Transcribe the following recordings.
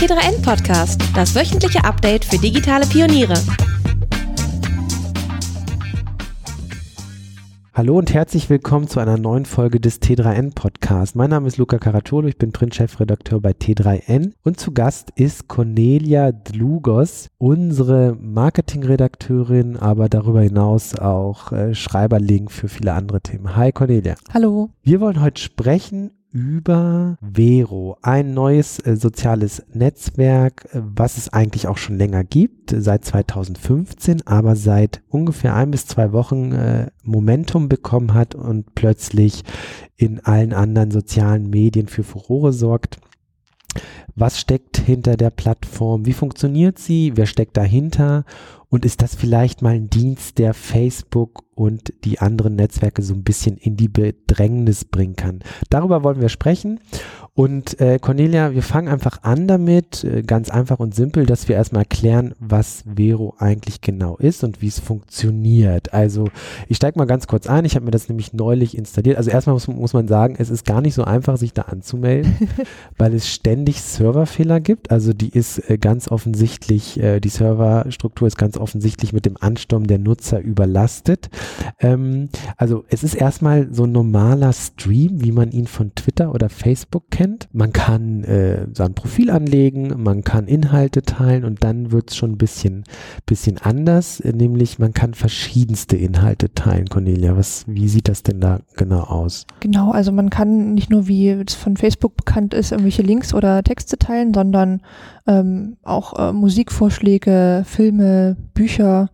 T3N Podcast, das wöchentliche Update für digitale Pioniere. Hallo und herzlich willkommen zu einer neuen Folge des T3N Podcasts. Mein Name ist Luca Caratolo, ich bin Printchefredakteur bei T3N und zu Gast ist Cornelia Dlugos, unsere Marketingredakteurin, aber darüber hinaus auch äh, Schreiberling für viele andere Themen. Hi Cornelia. Hallo. Wir wollen heute sprechen über Vero, ein neues äh, soziales Netzwerk, äh, was es eigentlich auch schon länger gibt, seit 2015, aber seit ungefähr ein bis zwei Wochen äh, Momentum bekommen hat und plötzlich in allen anderen sozialen Medien für Furore sorgt. Was steckt hinter der Plattform? Wie funktioniert sie? Wer steckt dahinter? Und ist das vielleicht mal ein Dienst, der Facebook und die anderen Netzwerke so ein bisschen in die Bedrängnis bringen kann? Darüber wollen wir sprechen. Und äh, Cornelia, wir fangen einfach an damit, äh, ganz einfach und simpel, dass wir erstmal erklären, was Vero eigentlich genau ist und wie es funktioniert. Also ich steige mal ganz kurz ein. Ich habe mir das nämlich neulich installiert. Also erstmal muss, muss man sagen, es ist gar nicht so einfach, sich da anzumelden, weil es ständig Serverfehler gibt. Also die ist äh, ganz offensichtlich, äh, die Serverstruktur ist ganz offensichtlich mit dem Ansturm der Nutzer überlastet. Ähm, also es ist erstmal so ein normaler Stream, wie man ihn von Twitter oder Facebook kennt. Man kann äh, sein Profil anlegen, man kann Inhalte teilen und dann wird es schon ein bisschen, bisschen anders, nämlich man kann verschiedenste Inhalte teilen. Cornelia, was, wie sieht das denn da genau aus? Genau, also man kann nicht nur, wie es von Facebook bekannt ist, irgendwelche Links oder Texte teilen, sondern ähm, auch äh, Musikvorschläge, Filme, Bücher.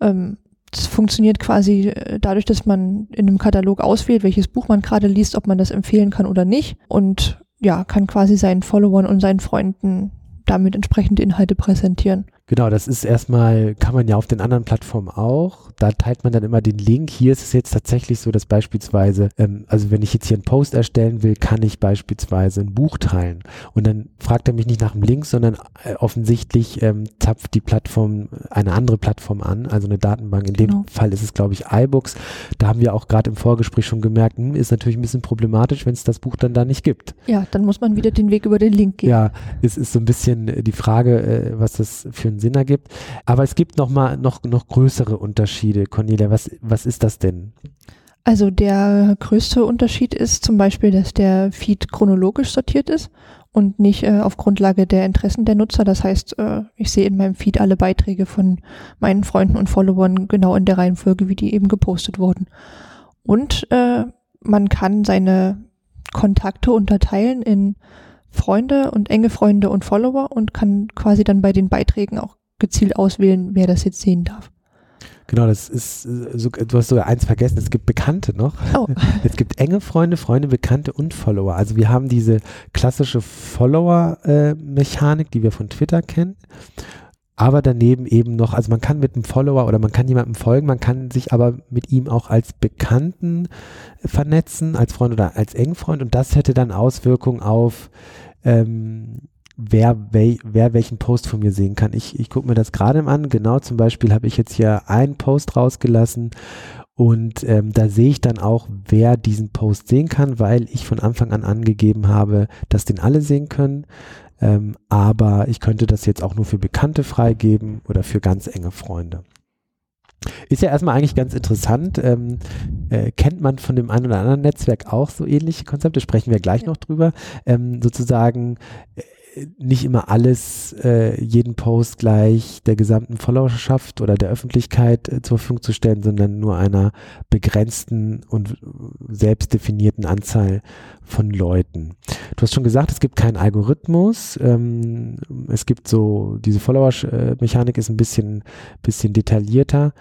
Ähm, das funktioniert quasi äh, dadurch, dass man in einem Katalog auswählt, welches Buch man gerade liest, ob man das empfehlen kann oder nicht. Und ja, kann quasi seinen Followern und seinen Freunden damit entsprechende Inhalte präsentieren. Genau, das ist erstmal, kann man ja auf den anderen Plattformen auch. Da teilt man dann immer den Link. Hier ist es jetzt tatsächlich so, dass beispielsweise, ähm, also wenn ich jetzt hier einen Post erstellen will, kann ich beispielsweise ein Buch teilen. Und dann fragt er mich nicht nach dem Link, sondern äh, offensichtlich ähm, zapft die Plattform eine andere Plattform an, also eine Datenbank. In dem genau. Fall ist es, glaube ich, iBooks. Da haben wir auch gerade im Vorgespräch schon gemerkt, hm, ist natürlich ein bisschen problematisch, wenn es das Buch dann da nicht gibt. Ja, dann muss man wieder den Weg über den Link gehen. Ja, es ist so ein bisschen die Frage, äh, was das für ein einen Sinn ergibt. Aber es gibt noch mal noch, noch größere Unterschiede. Cornelia, was, was ist das denn? Also der größte Unterschied ist zum Beispiel, dass der Feed chronologisch sortiert ist und nicht äh, auf Grundlage der Interessen der Nutzer. Das heißt, äh, ich sehe in meinem Feed alle Beiträge von meinen Freunden und Followern genau in der Reihenfolge, wie die eben gepostet wurden. Und äh, man kann seine Kontakte unterteilen in Freunde und enge Freunde und Follower und kann quasi dann bei den Beiträgen auch gezielt auswählen, wer das jetzt sehen darf. Genau, das ist, äh, so, du hast sogar eins vergessen, es gibt Bekannte noch. Oh. Es gibt enge Freunde, Freunde, Bekannte und Follower. Also wir haben diese klassische Follower-Mechanik, die wir von Twitter kennen. Aber daneben eben noch, also man kann mit einem Follower oder man kann jemandem folgen, man kann sich aber mit ihm auch als Bekannten vernetzen, als Freund oder als Engfreund und das hätte dann Auswirkungen auf ähm, wer, wel, wer welchen Post von mir sehen kann. Ich, ich gucke mir das gerade an. Genau, zum Beispiel habe ich jetzt hier einen Post rausgelassen und ähm, da sehe ich dann auch, wer diesen Post sehen kann, weil ich von Anfang an angegeben habe, dass den alle sehen können. Ähm, aber ich könnte das jetzt auch nur für Bekannte freigeben oder für ganz enge Freunde. Ist ja erstmal eigentlich ganz interessant. Ähm, äh, kennt man von dem einen oder anderen Netzwerk auch so ähnliche Konzepte? Sprechen wir gleich ja. noch drüber. Ähm, sozusagen äh, nicht immer alles, äh, jeden Post gleich der gesamten Followerschaft oder der Öffentlichkeit äh, zur Verfügung zu stellen, sondern nur einer begrenzten und selbst definierten Anzahl von Leuten. Du hast schon gesagt, es gibt keinen Algorithmus. Ähm, es gibt so, diese Follower-Mechanik ist ein bisschen, bisschen detaillierter.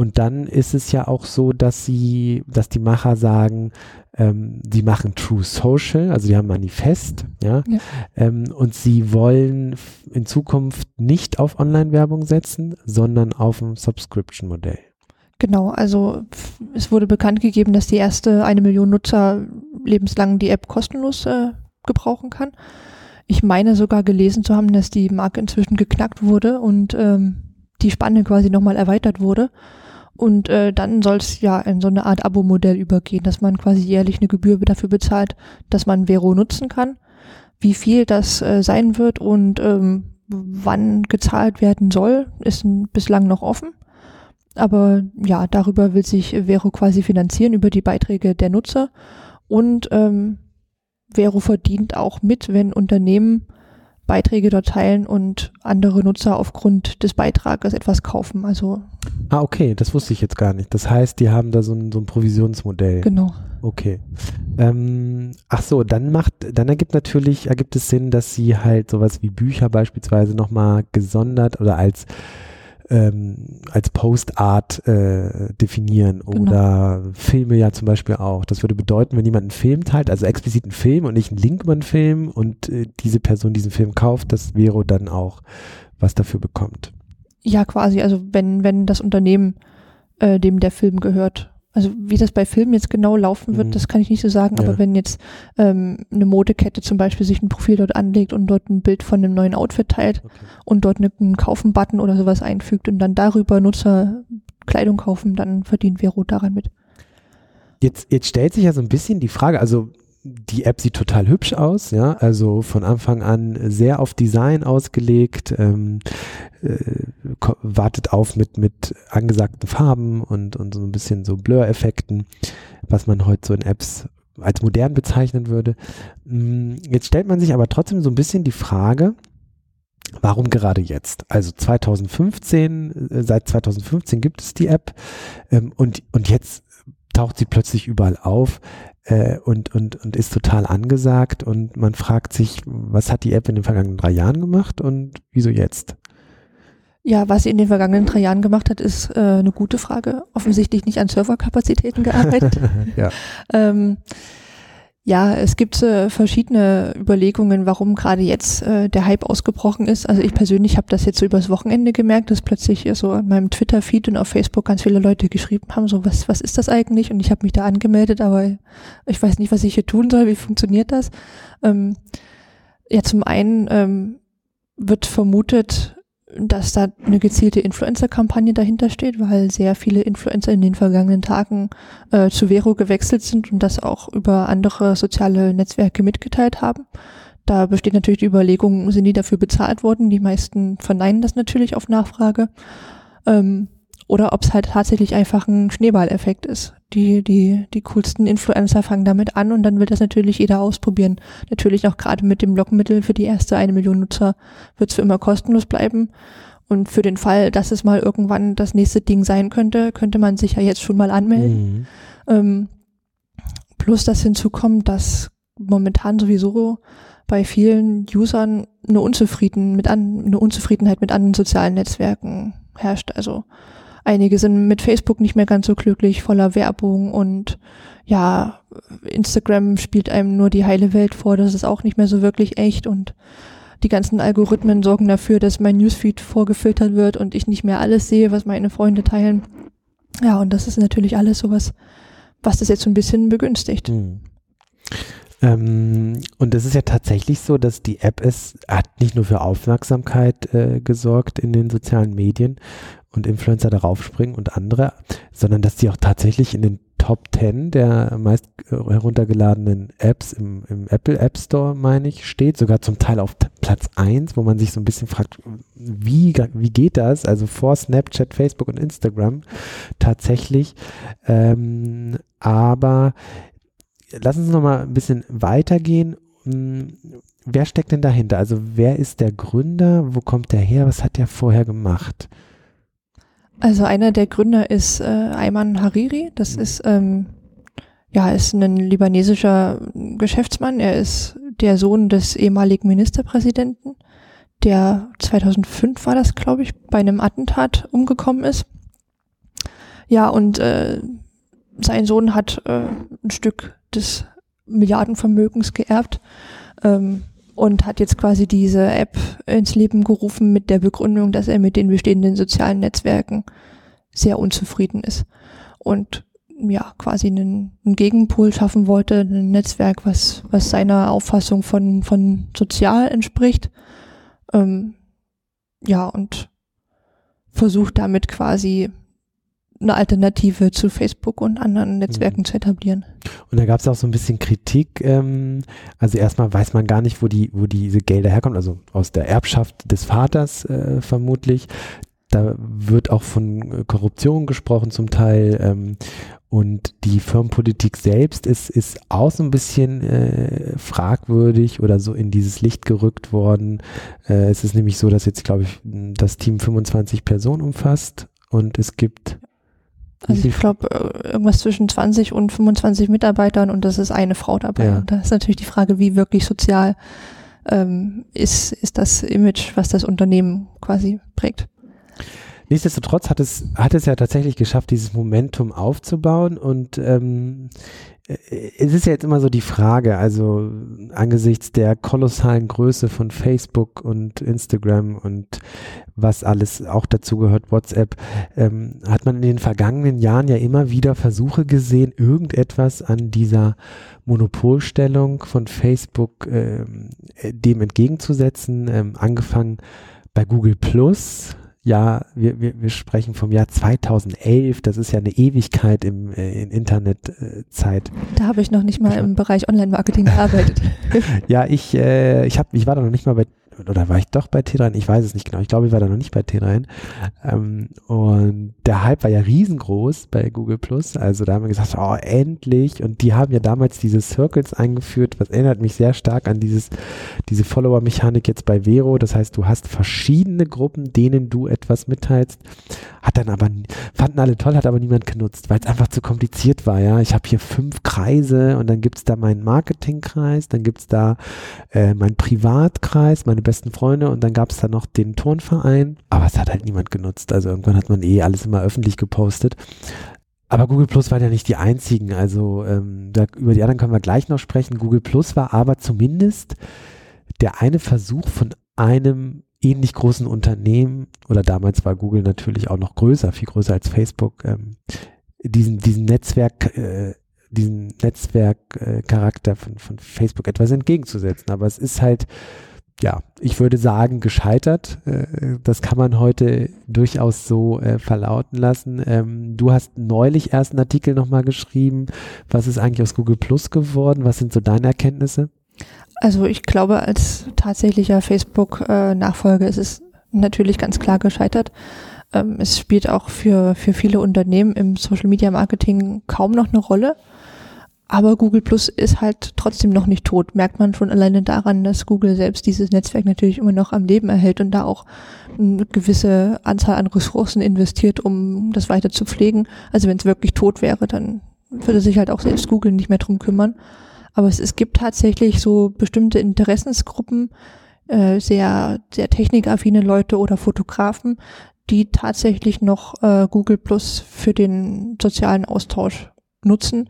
Und dann ist es ja auch so, dass sie, dass die Macher sagen, ähm, sie machen True Social, also die haben Manifest, ja, ja. Ähm, und sie wollen in Zukunft nicht auf Online-Werbung setzen, sondern auf ein Subscription-Modell. Genau, also es wurde bekannt gegeben, dass die erste eine Million Nutzer lebenslang die App kostenlos äh, gebrauchen kann. Ich meine sogar gelesen zu haben, dass die Marke inzwischen geknackt wurde und ähm, die Spanne quasi nochmal erweitert wurde. Und äh, dann soll es ja in so eine Art Abo-Modell übergehen, dass man quasi jährlich eine Gebühr dafür bezahlt, dass man Vero nutzen kann. wie viel das äh, sein wird und ähm, wann gezahlt werden soll, ist bislang noch offen. Aber ja, darüber will sich Vero quasi finanzieren, über die Beiträge der Nutzer. Und ähm, Vero verdient auch mit, wenn Unternehmen Beiträge dort teilen und andere Nutzer aufgrund des Beitrages etwas kaufen. Also ah, okay, das wusste ich jetzt gar nicht. Das heißt, die haben da so ein, so ein Provisionsmodell. Genau. Okay. Ähm, ach so, dann macht, dann ergibt natürlich, ergibt es Sinn, dass sie halt sowas wie Bücher beispielsweise nochmal gesondert oder als ähm, als Postart äh, definieren genau. oder Filme ja zum Beispiel auch. Das würde bedeuten, wenn jemand einen Film teilt, also explizit einen Film und nicht einen Link über einen Film und äh, diese Person diesen Film kauft, dass Vero dann auch was dafür bekommt. Ja, quasi. Also wenn, wenn das Unternehmen, äh, dem der Film gehört, also wie das bei Filmen jetzt genau laufen wird, mhm. das kann ich nicht so sagen, ja. aber wenn jetzt ähm, eine Modekette zum Beispiel sich ein Profil dort anlegt und dort ein Bild von einem neuen Outfit teilt okay. und dort einen Kaufen-Button oder sowas einfügt und dann darüber Nutzer Kleidung kaufen, dann verdient Vero daran mit. Jetzt, jetzt stellt sich ja so ein bisschen die Frage, also die App sieht total hübsch aus, ja, also von Anfang an sehr auf Design ausgelegt, ähm, äh, wartet auf mit, mit angesagten Farben und, und so ein bisschen so Blur-Effekten, was man heute so in Apps als modern bezeichnen würde. Mm, jetzt stellt man sich aber trotzdem so ein bisschen die Frage, Warum gerade jetzt? Also 2015, äh, seit 2015 gibt es die App ähm, und, und jetzt taucht sie plötzlich überall auf äh, und, und, und ist total angesagt und man fragt sich, was hat die App in den vergangenen drei Jahren gemacht und wieso jetzt? Ja, was sie in den vergangenen drei Jahren gemacht hat, ist äh, eine gute Frage. Offensichtlich nicht an Serverkapazitäten gearbeitet. ja. ähm, ja, es gibt äh, verschiedene Überlegungen, warum gerade jetzt äh, der Hype ausgebrochen ist. Also ich persönlich habe das jetzt so übers Wochenende gemerkt, dass plötzlich so an meinem Twitter-Feed und auf Facebook ganz viele Leute geschrieben haben, so was, was ist das eigentlich? Und ich habe mich da angemeldet, aber ich weiß nicht, was ich hier tun soll, wie funktioniert das? Ähm, ja, zum einen ähm, wird vermutet, dass da eine gezielte Influencer-Kampagne dahinter steht, weil sehr viele Influencer in den vergangenen Tagen äh, zu Vero gewechselt sind und das auch über andere soziale Netzwerke mitgeteilt haben. Da besteht natürlich die Überlegung, sind die dafür bezahlt worden? Die meisten verneinen das natürlich auf Nachfrage. Ähm, oder ob es halt tatsächlich einfach ein Schneeballeffekt ist. Die, die, die coolsten Influencer fangen damit an und dann will das natürlich jeder ausprobieren. Natürlich auch gerade mit dem Lockmittel für die erste eine Million Nutzer wird es für immer kostenlos bleiben. Und für den Fall, dass es mal irgendwann das nächste Ding sein könnte, könnte man sich ja jetzt schon mal anmelden. Mhm. Ähm, plus das hinzukommt, dass momentan sowieso bei vielen Usern eine, Unzufrieden mit an, eine Unzufriedenheit mit anderen sozialen Netzwerken herrscht. Also Einige sind mit Facebook nicht mehr ganz so glücklich, voller Werbung und ja, Instagram spielt einem nur die heile Welt vor, das ist auch nicht mehr so wirklich echt und die ganzen Algorithmen sorgen dafür, dass mein Newsfeed vorgefiltert wird und ich nicht mehr alles sehe, was meine Freunde teilen. Ja, und das ist natürlich alles sowas, was das jetzt so ein bisschen begünstigt. Hm. Ähm, und es ist ja tatsächlich so, dass die App es hat nicht nur für Aufmerksamkeit äh, gesorgt in den sozialen Medien und Influencer darauf springen und andere, sondern dass die auch tatsächlich in den Top 10 der meist äh, heruntergeladenen Apps im, im Apple App Store, meine ich, steht, sogar zum Teil auf Platz 1, wo man sich so ein bisschen fragt, wie, wie geht das? Also vor Snapchat, Facebook und Instagram tatsächlich. Ähm, aber lass uns noch mal ein bisschen weitergehen. Hm, wer steckt denn dahinter? Also wer ist der Gründer? Wo kommt der her? Was hat der vorher gemacht? Also einer der Gründer ist äh, Ayman Hariri. Das mhm. ist ähm, ja ist ein libanesischer Geschäftsmann. Er ist der Sohn des ehemaligen Ministerpräsidenten, der 2005 war das, glaube ich, bei einem Attentat umgekommen ist. Ja und äh, sein Sohn hat äh, ein Stück des Milliardenvermögens geerbt. Ähm, und hat jetzt quasi diese App ins Leben gerufen mit der Begründung, dass er mit den bestehenden sozialen Netzwerken sehr unzufrieden ist und ja quasi einen, einen Gegenpol schaffen wollte, ein Netzwerk, was was seiner Auffassung von von sozial entspricht. Ähm, ja und versucht damit quasi eine Alternative zu Facebook und anderen Netzwerken mhm. zu etablieren. Und da gab es auch so ein bisschen Kritik. Ähm, also erstmal weiß man gar nicht, wo die, wo diese Gelder herkommen, also aus der Erbschaft des Vaters äh, vermutlich. Da wird auch von Korruption gesprochen zum Teil. Ähm, und die Firmenpolitik selbst ist, ist auch so ein bisschen äh, fragwürdig oder so in dieses Licht gerückt worden. Äh, es ist nämlich so, dass jetzt, glaube ich, das Team 25 Personen umfasst und es gibt also ich glaube, äh, irgendwas zwischen 20 und 25 Mitarbeitern und das ist eine Frau dabei. Ja. Und da ist natürlich die Frage, wie wirklich sozial ähm, ist, ist das Image, was das Unternehmen quasi prägt. Nichtsdestotrotz hat es, hat es ja tatsächlich geschafft, dieses Momentum aufzubauen und ähm, äh, es ist ja jetzt immer so die Frage, also angesichts der kolossalen Größe von Facebook und Instagram und was alles auch dazu gehört, WhatsApp, ähm, hat man in den vergangenen Jahren ja immer wieder Versuche gesehen, irgendetwas an dieser Monopolstellung von Facebook ähm, äh, dem entgegenzusetzen, ähm, angefangen bei Google Plus, ja, wir, wir, wir sprechen vom Jahr 2011, das ist ja eine Ewigkeit im äh, in Internetzeit. da habe ich noch nicht mal im Bereich Online-Marketing gearbeitet. ja, ich, äh, ich, hab, ich war da noch nicht mal bei oder war ich doch bei T3? Ich weiß es nicht genau. Ich glaube, ich war da noch nicht bei T3. Ähm, und der Hype war ja riesengroß bei Google Plus. Also da haben wir gesagt, oh, endlich. Und die haben ja damals diese Circles eingeführt, was erinnert mich sehr stark an dieses, diese Follower-Mechanik jetzt bei Vero. Das heißt, du hast verschiedene Gruppen, denen du etwas mitteilst. Hat dann aber, fanden alle toll, hat aber niemand genutzt, weil es einfach zu kompliziert war. Ja, ich habe hier fünf Kreise und dann gibt es da meinen Marketingkreis, dann gibt es da äh, meinen Privatkreis, meine besten Freunde und dann gab es da noch den Turnverein, aber es hat halt niemand genutzt. Also irgendwann hat man eh alles immer öffentlich gepostet. Aber Google Plus waren ja nicht die einzigen. Also ähm, da, über die anderen können wir gleich noch sprechen. Google Plus war aber zumindest der eine Versuch von einem ähnlich großen Unternehmen, oder damals war Google natürlich auch noch größer, viel größer als Facebook, ähm, diesen, diesen Netzwerk, äh, diesen Netzwerkcharakter äh, von, von Facebook etwas entgegenzusetzen. Aber es ist halt ja, ich würde sagen, gescheitert. Äh, das kann man heute durchaus so äh, verlauten lassen. Ähm, du hast neulich erst einen Artikel nochmal geschrieben. Was ist eigentlich aus Google Plus geworden? Was sind so deine Erkenntnisse? Also ich glaube, als tatsächlicher Facebook-Nachfolger ist es natürlich ganz klar gescheitert. Ähm, es spielt auch für, für viele Unternehmen im Social-Media-Marketing kaum noch eine Rolle. Aber Google Plus ist halt trotzdem noch nicht tot. Merkt man schon alleine daran, dass Google selbst dieses Netzwerk natürlich immer noch am Leben erhält und da auch eine gewisse Anzahl an Ressourcen investiert, um das weiter zu pflegen. Also wenn es wirklich tot wäre, dann würde sich halt auch selbst Google nicht mehr drum kümmern. Aber es, es gibt tatsächlich so bestimmte Interessensgruppen, äh, sehr, sehr technikaffine Leute oder Fotografen, die tatsächlich noch äh, Google Plus für den sozialen Austausch nutzen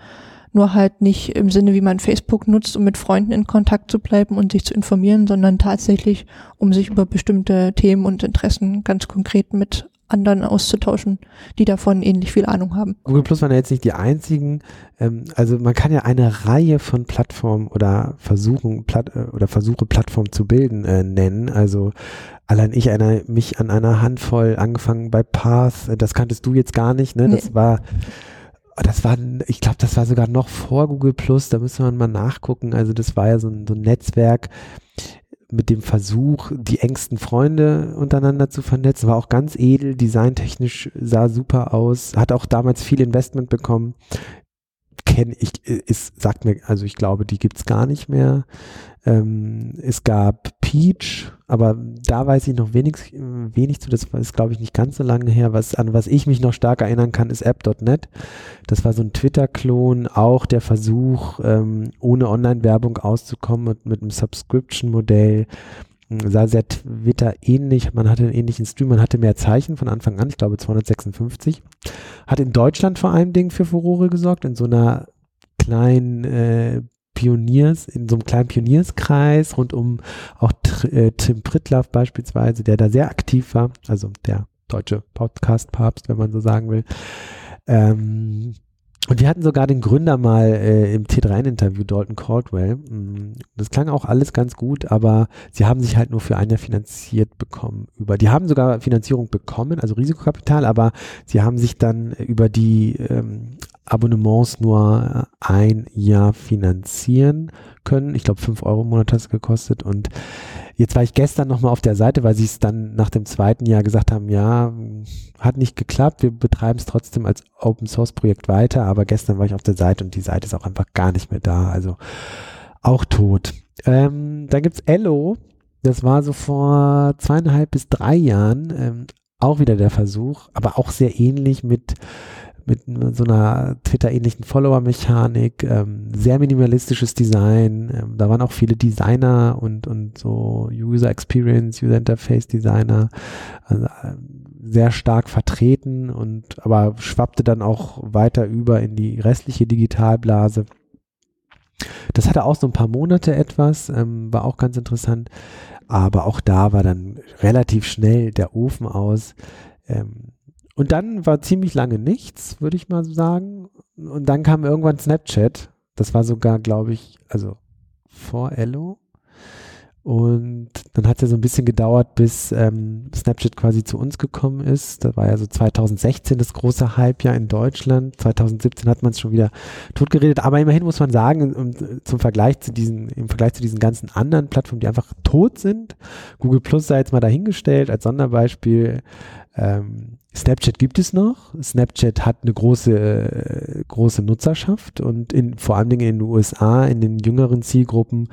nur halt nicht im Sinne, wie man Facebook nutzt, um mit Freunden in Kontakt zu bleiben und sich zu informieren, sondern tatsächlich, um sich über bestimmte Themen und Interessen ganz konkret mit anderen auszutauschen, die davon ähnlich viel Ahnung haben. Google Plus waren ja jetzt nicht die einzigen. Ähm, also man kann ja eine Reihe von Plattformen oder Versuchen Platt, äh, oder Versuche Plattformen zu bilden äh, nennen. Also allein ich erinnere mich an einer Handvoll angefangen bei Path. Das kanntest du jetzt gar nicht. Ne? Das nee. war das war, ich glaube, das war sogar noch vor Google Plus, da müssen wir mal nachgucken. Also das war ja so ein, so ein Netzwerk mit dem Versuch, die engsten Freunde untereinander zu vernetzen. War auch ganz edel, designtechnisch sah super aus, hat auch damals viel Investment bekommen. Kenne ich, ist, sagt mir, also ich glaube, die gibt's gar nicht mehr. Ähm, es gab Peach, aber da weiß ich noch wenig, wenig zu, das ist glaube ich nicht ganz so lange her. Was, an was ich mich noch stark erinnern kann, ist App.net. Das war so ein Twitter-Klon, auch der Versuch, ähm, ohne Online-Werbung auszukommen und mit einem Subscription-Modell. Sah sehr Twitter ähnlich, man hatte einen ähnlichen Stream, man hatte mehr Zeichen von Anfang an, ich glaube 256. Hat in Deutschland vor allem Dingen für Furore gesorgt, in so einer kleinen äh, Pioniers, in so einem kleinen Pionierskreis rund um auch äh, Tim Pritlaff beispielsweise, der da sehr aktiv war, also der deutsche Podcast-Papst, wenn man so sagen will. Ähm, Und wir hatten sogar den Gründer mal äh, im T3-Interview, Dalton Caldwell. Mm, das klang auch alles ganz gut, aber sie haben sich halt nur für ein Jahr finanziert bekommen. Über, die haben sogar Finanzierung bekommen, also Risikokapital, aber sie haben sich dann über die ähm, Abonnements nur ein Jahr finanzieren können. Ich glaube, fünf Euro im Monat hat es gekostet. Und jetzt war ich gestern nochmal auf der Seite, weil sie es dann nach dem zweiten Jahr gesagt haben, ja, hat nicht geklappt, wir betreiben es trotzdem als Open Source Projekt weiter, aber gestern war ich auf der Seite und die Seite ist auch einfach gar nicht mehr da. Also auch tot. Ähm, dann gibt's Ello, das war so vor zweieinhalb bis drei Jahren ähm, auch wieder der Versuch, aber auch sehr ähnlich mit mit so einer Twitter-ähnlichen Follower-Mechanik, ähm, sehr minimalistisches Design. Ähm, da waren auch viele Designer und, und so User Experience, User Interface Designer also, äh, sehr stark vertreten und aber schwappte dann auch weiter über in die restliche Digitalblase. Das hatte auch so ein paar Monate etwas, ähm, war auch ganz interessant, aber auch da war dann relativ schnell der Ofen aus. Ähm, und dann war ziemlich lange nichts, würde ich mal sagen. Und dann kam irgendwann Snapchat. Das war sogar, glaube ich, also vor Ello. Und dann hat es ja so ein bisschen gedauert, bis ähm, Snapchat quasi zu uns gekommen ist. Da war ja so 2016 das große ja in Deutschland. 2017 hat man es schon wieder totgeredet. Aber immerhin muss man sagen, um, zum Vergleich zu diesen, im Vergleich zu diesen ganzen anderen Plattformen, die einfach tot sind. Google Plus sei jetzt mal dahingestellt als Sonderbeispiel. Ähm, Snapchat gibt es noch. Snapchat hat eine große, äh, große Nutzerschaft und in, vor allen Dingen in den USA, in den jüngeren Zielgruppen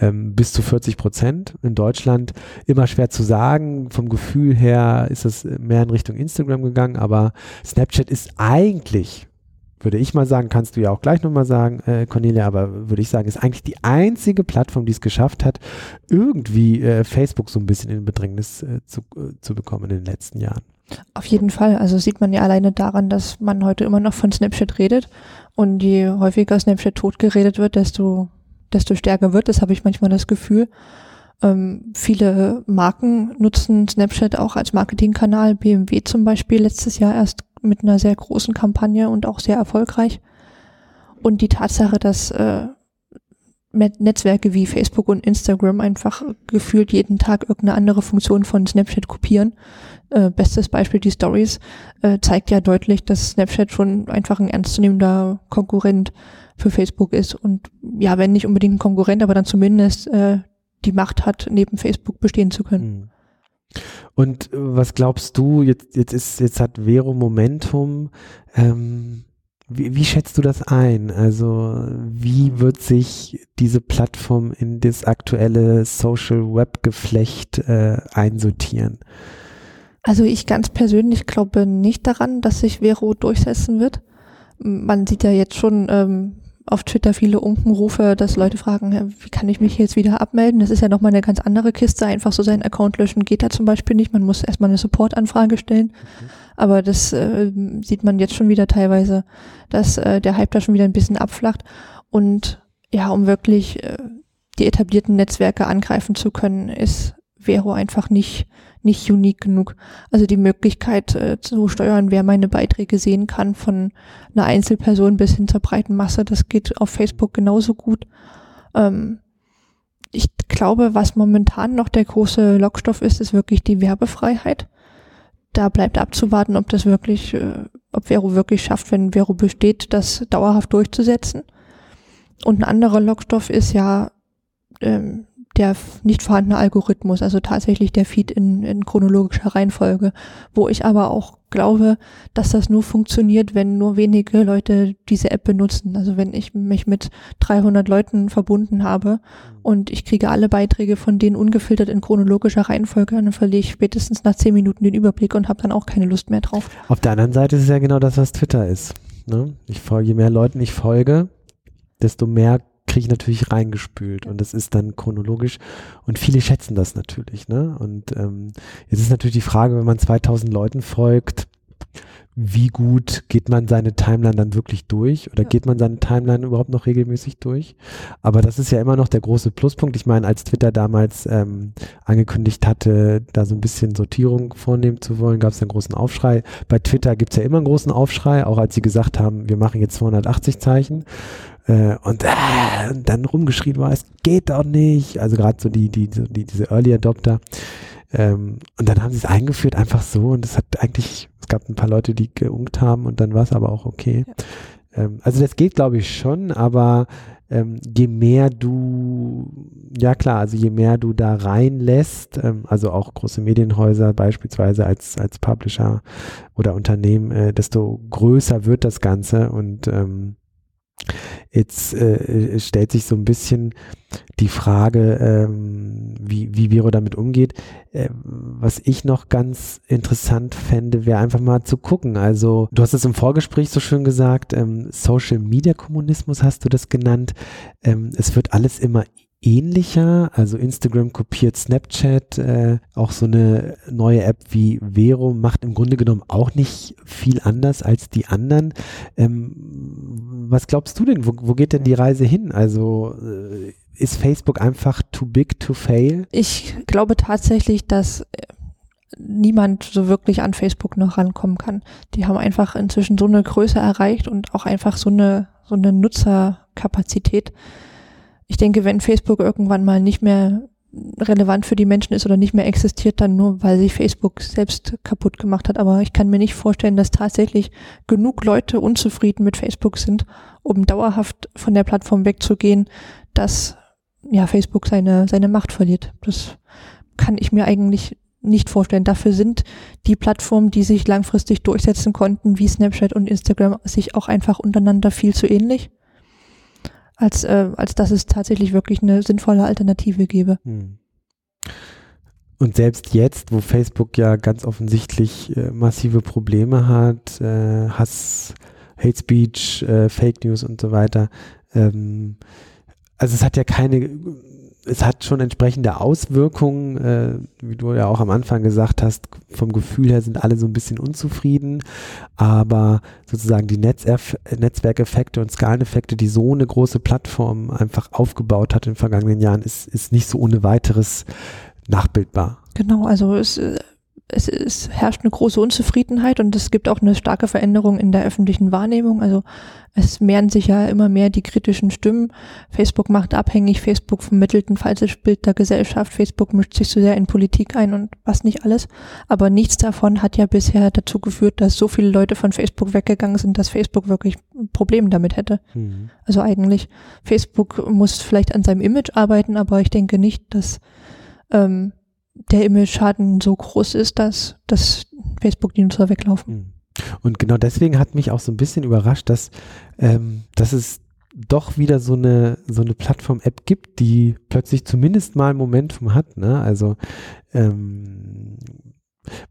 ähm, bis zu 40 Prozent. In Deutschland immer schwer zu sagen. Vom Gefühl her ist es mehr in Richtung Instagram gegangen, aber Snapchat ist eigentlich würde ich mal sagen, kannst du ja auch gleich nochmal sagen, äh, Cornelia, aber würde ich sagen, ist eigentlich die einzige Plattform, die es geschafft hat, irgendwie äh, Facebook so ein bisschen in Bedrängnis äh, zu, äh, zu bekommen in den letzten Jahren. Auf jeden Fall. Also sieht man ja alleine daran, dass man heute immer noch von Snapchat redet. Und je häufiger Snapchat totgeredet wird, desto, desto stärker wird. Das habe ich manchmal das Gefühl. Ähm, viele Marken nutzen Snapchat auch als Marketingkanal. BMW zum Beispiel letztes Jahr erst mit einer sehr großen Kampagne und auch sehr erfolgreich. Und die Tatsache, dass äh, Netzwerke wie Facebook und Instagram einfach gefühlt jeden Tag irgendeine andere Funktion von Snapchat kopieren. Äh, bestes Beispiel die Stories äh, zeigt ja deutlich, dass Snapchat schon einfach ein ernstzunehmender Konkurrent für Facebook ist und ja, wenn nicht unbedingt ein Konkurrent, aber dann zumindest äh, die Macht hat, neben Facebook bestehen zu können. Hm. Und was glaubst du, jetzt, jetzt ist, jetzt hat Vero Momentum, ähm, wie, wie schätzt du das ein? Also wie wird sich diese Plattform in das aktuelle Social Web Geflecht äh, einsortieren? Also ich ganz persönlich glaube nicht daran, dass sich Vero durchsetzen wird. Man sieht ja jetzt schon ähm, auf Twitter viele Unkenrufe, dass Leute fragen, wie kann ich mich jetzt wieder abmelden? Das ist ja nochmal eine ganz andere Kiste. Einfach so seinen Account löschen geht da zum Beispiel nicht. Man muss erstmal eine Support-Anfrage stellen. Mhm. Aber das äh, sieht man jetzt schon wieder teilweise, dass äh, der Hype da schon wieder ein bisschen abflacht. Und ja, um wirklich äh, die etablierten Netzwerke angreifen zu können, ist Vero einfach nicht, nicht unique genug. Also die Möglichkeit äh, zu steuern, wer meine Beiträge sehen kann, von einer Einzelperson bis hin zur breiten Masse, das geht auf Facebook genauso gut. Ähm, ich glaube, was momentan noch der große Lockstoff ist, ist wirklich die Werbefreiheit da bleibt abzuwarten, ob das wirklich, äh, ob Vero wirklich schafft, wenn Vero besteht, das dauerhaft durchzusetzen. Und ein anderer Lockstoff ist ja ähm, der nicht vorhandene Algorithmus, also tatsächlich der Feed in, in chronologischer Reihenfolge, wo ich aber auch glaube, dass das nur funktioniert, wenn nur wenige Leute diese App benutzen. Also wenn ich mich mit 300 Leuten verbunden habe mhm. und ich kriege alle Beiträge von denen ungefiltert in chronologischer Reihenfolge, dann verliere ich spätestens nach 10 Minuten den Überblick und habe dann auch keine Lust mehr drauf. Auf der anderen Seite ist es ja genau das, was Twitter ist. Ne? Ich folge, je mehr Leuten ich folge, desto mehr kriege ich natürlich reingespült und das ist dann chronologisch und viele schätzen das natürlich. Ne? Und ähm, jetzt ist natürlich die Frage, wenn man 2000 Leuten folgt, wie gut geht man seine Timeline dann wirklich durch oder Ja. geht man seine Timeline überhaupt noch regelmäßig durch? Aber das ist ja immer noch der große Pluspunkt. Ich meine, als Twitter damals ähm, angekündigt hatte, da so ein bisschen Sortierung vornehmen zu wollen, gab es einen großen Aufschrei. Bei Twitter gibt es ja immer einen großen Aufschrei, auch als sie gesagt haben, wir machen jetzt 280 Zeichen. Äh, und, äh, und dann rumgeschrien war, es geht doch nicht. Also gerade so die, die, die, diese Early Adopter. Ähm, und dann haben sie es eingeführt, einfach so. Und es hat eigentlich, es gab ein paar Leute, die geunkt haben und dann war es aber auch okay. Ähm, also das geht, glaube ich, schon, aber ähm, je mehr du, ja klar, also je mehr du da reinlässt, ähm, also auch große Medienhäuser beispielsweise als, als Publisher oder Unternehmen, äh, desto größer wird das Ganze und ähm, Jetzt äh, stellt sich so ein bisschen die Frage, ähm, wie, wie Vero damit umgeht. Äh, was ich noch ganz interessant fände, wäre einfach mal zu gucken. Also, du hast es im Vorgespräch so schön gesagt, ähm, Social Media Kommunismus hast du das genannt. Ähm, es wird alles immer ähnlicher. Also Instagram kopiert Snapchat, äh, auch so eine neue App wie Vero macht im Grunde genommen auch nicht viel anders als die anderen. Ähm, was glaubst du denn? Wo, wo geht denn die Reise hin? Also äh, ist Facebook einfach too big to fail? Ich glaube tatsächlich, dass äh, niemand so wirklich an Facebook noch rankommen kann. Die haben einfach inzwischen so eine Größe erreicht und auch einfach so eine, so eine Nutzerkapazität. Ich denke, wenn Facebook irgendwann mal nicht mehr relevant für die Menschen ist oder nicht mehr existiert, dann nur, weil sich Facebook selbst kaputt gemacht hat. Aber ich kann mir nicht vorstellen, dass tatsächlich genug Leute unzufrieden mit Facebook sind, um dauerhaft von der Plattform wegzugehen, dass ja Facebook seine, seine Macht verliert. Das kann ich mir eigentlich nicht vorstellen. Dafür sind die Plattformen, die sich langfristig durchsetzen konnten, wie Snapchat und Instagram, sich auch einfach untereinander viel zu ähnlich, als, äh, als dass es tatsächlich wirklich eine sinnvolle Alternative gäbe. Hm. Und selbst jetzt, wo Facebook ja ganz offensichtlich äh, massive Probleme hat, äh, Hass, Hate Speech, äh, Fake News und so weiter, ähm, also es hat ja keine, es hat schon entsprechende Auswirkungen, äh, wie du ja auch am Anfang gesagt hast, vom Gefühl her sind alle so ein bisschen unzufrieden, aber sozusagen die Netzerf Netzwerkeffekte und Skaleneffekte, die so eine große Plattform einfach aufgebaut hat in den vergangenen Jahren, ist, ist nicht so ohne weiteres nachbildbar. Genau, also es, äh, es, es herrscht eine große Unzufriedenheit und es gibt auch eine starke Veränderung in der öffentlichen Wahrnehmung. Also es mehren sich ja immer mehr die kritischen Stimmen. Facebook macht abhängig, Facebook vermittelt ein falsches Bild der Gesellschaft, Facebook mischt sich zu sehr in Politik ein und was nicht alles. Aber nichts davon hat ja bisher dazu geführt, dass so viele Leute von Facebook weggegangen sind, dass Facebook wirklich ein Problem damit hätte. Hm. Also eigentlich, Facebook muss vielleicht an seinem Image arbeiten, aber ich denke nicht, dass ähm, der Image-Schaden so groß ist, dass, dass Facebook die Nutzer weglaufen. Hm. Und genau deswegen hat mich auch so ein bisschen überrascht, dass, ähm, dass es doch wieder so eine, so eine Plattform-App gibt, die plötzlich zumindest mal Momentum hat. Ne? Also, ähm,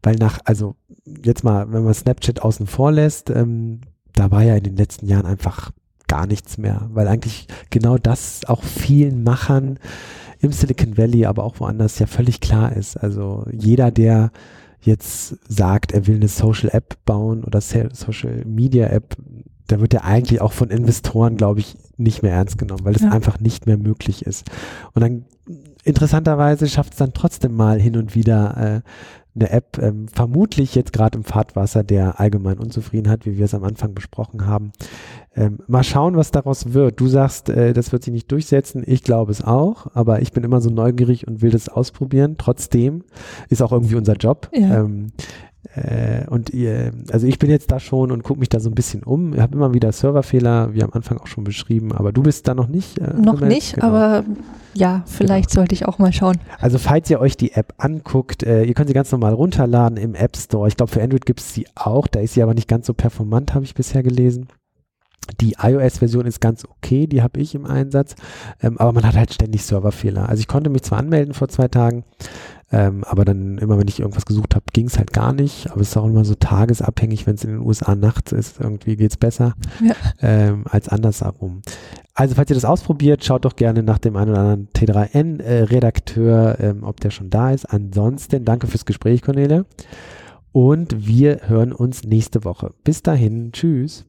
weil nach, also jetzt mal, wenn man Snapchat außen vor lässt, ähm, da war ja in den letzten Jahren einfach gar nichts mehr, weil eigentlich genau das auch vielen Machern im Silicon Valley, aber auch woanders ja völlig klar ist. Also jeder, der jetzt sagt, er will eine Social App bauen oder Social Media App, da wird er eigentlich auch von Investoren, glaube ich, nicht mehr ernst genommen, weil es Ja. einfach nicht mehr möglich ist. Und dann interessanterweise schafft es dann trotzdem mal hin und wieder äh, eine App, ähm, vermutlich jetzt gerade im Fahrtwasser der allgemeinen Unzufriedenheit, wie wir es am Anfang besprochen haben. Ähm, mal schauen, was daraus wird. Du sagst, äh, das wird sich nicht durchsetzen. Ich glaube es auch, aber ich bin immer so neugierig und will das ausprobieren. Trotzdem ist auch irgendwie unser Job. Ja. Ähm, äh, und ihr, also ich bin jetzt da schon und gucke mich da so ein bisschen um. Ich habe immer wieder Serverfehler, wie am Anfang auch schon beschrieben, aber du bist da noch nicht. Äh, Noch gemeldet? nicht, Genau. aber ja, vielleicht sollte ich auch mal schauen. Also falls ihr euch die App anguckt, äh, ihr könnt sie ganz normal runterladen im App Store. Ich glaube, für Android gibt es sie auch. Da ist sie aber nicht ganz so performant, habe ich bisher gelesen. Die iOS-Version ist ganz okay, die habe ich im Einsatz, ähm, aber man hat halt ständig Serverfehler. Also ich konnte mich zwar anmelden vor zwei Tagen, ähm, aber dann immer, wenn ich irgendwas gesucht habe, ging es halt gar nicht. Aber es ist auch immer so tagesabhängig, wenn es in den USA nachts ist, irgendwie geht es besser Ja. ähm, als andersherum. Also falls ihr das ausprobiert, schaut doch gerne nach dem einen oder anderen T3N-Redakteur, ähm, ob der schon da ist. Ansonsten danke fürs Gespräch, Cornelia. Und wir hören uns nächste Woche. Bis dahin, tschüss.